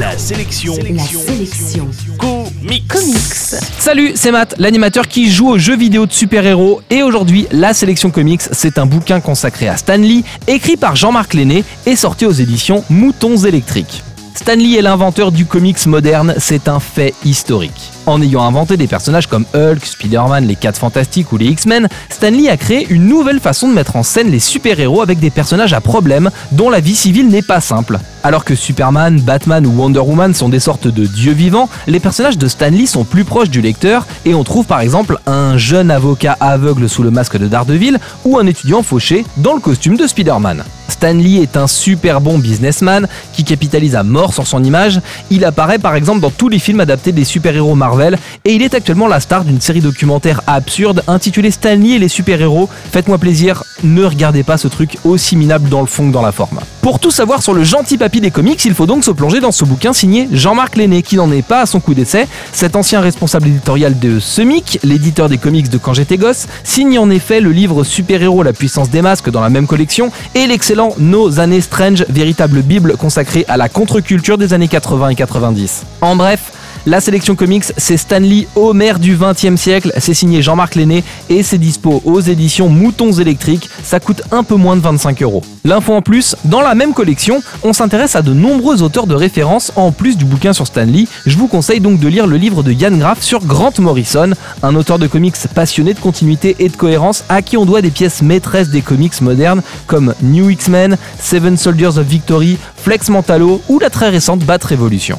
La sélection. La sélection. Comics. Comics. Salut, c'est Matt, l'animateur qui joue aux jeux vidéo de super-héros. Et aujourd'hui, la sélection comics, c'est un bouquin consacré à Stan Lee, écrit par Jean-Marc Lenné et sorti aux éditions Moutons électriques. Stan Lee est l'inventeur du comics moderne, c'est un fait historique. En ayant inventé des personnages comme Hulk, Spider-Man, les 4 Fantastiques ou les X-Men, Stan Lee a créé une nouvelle façon de mettre en scène les super-héros avec des personnages à problème dont la vie civile n'est pas simple. Alors que Superman, Batman ou Wonder Woman sont des sortes de dieux vivants, les personnages de Stan Lee sont plus proches du lecteur et on trouve par exemple un jeune avocat aveugle sous le masque de Daredevil ou un étudiant fauché dans le costume de Spider-Man. Stan Lee est un super bon businessman qui capitalise à mort sur son image. Il apparaît par exemple dans tous les films adaptés des super-héros Marvel et il est actuellement la star d'une série documentaire absurde intitulée Stan Lee et les super-héros. Faites-moi plaisir, ne regardez pas ce truc aussi minable dans le fond que dans la forme. Pour tout savoir sur le gentil papy des comics, il faut donc se plonger dans ce bouquin signé Jean-Marc Lenné qui n'en est pas à son coup d'essai. Cet ancien responsable éditorial de Semic, l'éditeur des comics de quand j'étais gosse, signe en effet le livre Super-héros la puissance des masques dans la même collection et l'excellent nos années Strange, véritable bible consacrée à la contre-culture des années 80 et 90. En bref, la sélection comics, c'est Stanley Homer du 20e siècle, c'est signé Jean-Marc Lenné et c'est dispo aux éditions Moutons électriques, ça coûte un peu moins de 25 euros. L'info en plus, dans la même collection, on s'intéresse à de nombreux auteurs de référence en plus du bouquin sur Stanley. Je vous conseille donc de lire le livre de Yann Graff sur Grant Morrison, un auteur de comics passionné de continuité et de cohérence à qui on doit des pièces maîtresses des comics modernes comme New X-Men, Seven Soldiers of Victory, Flex Mentalo ou la très récente Bat Revolution.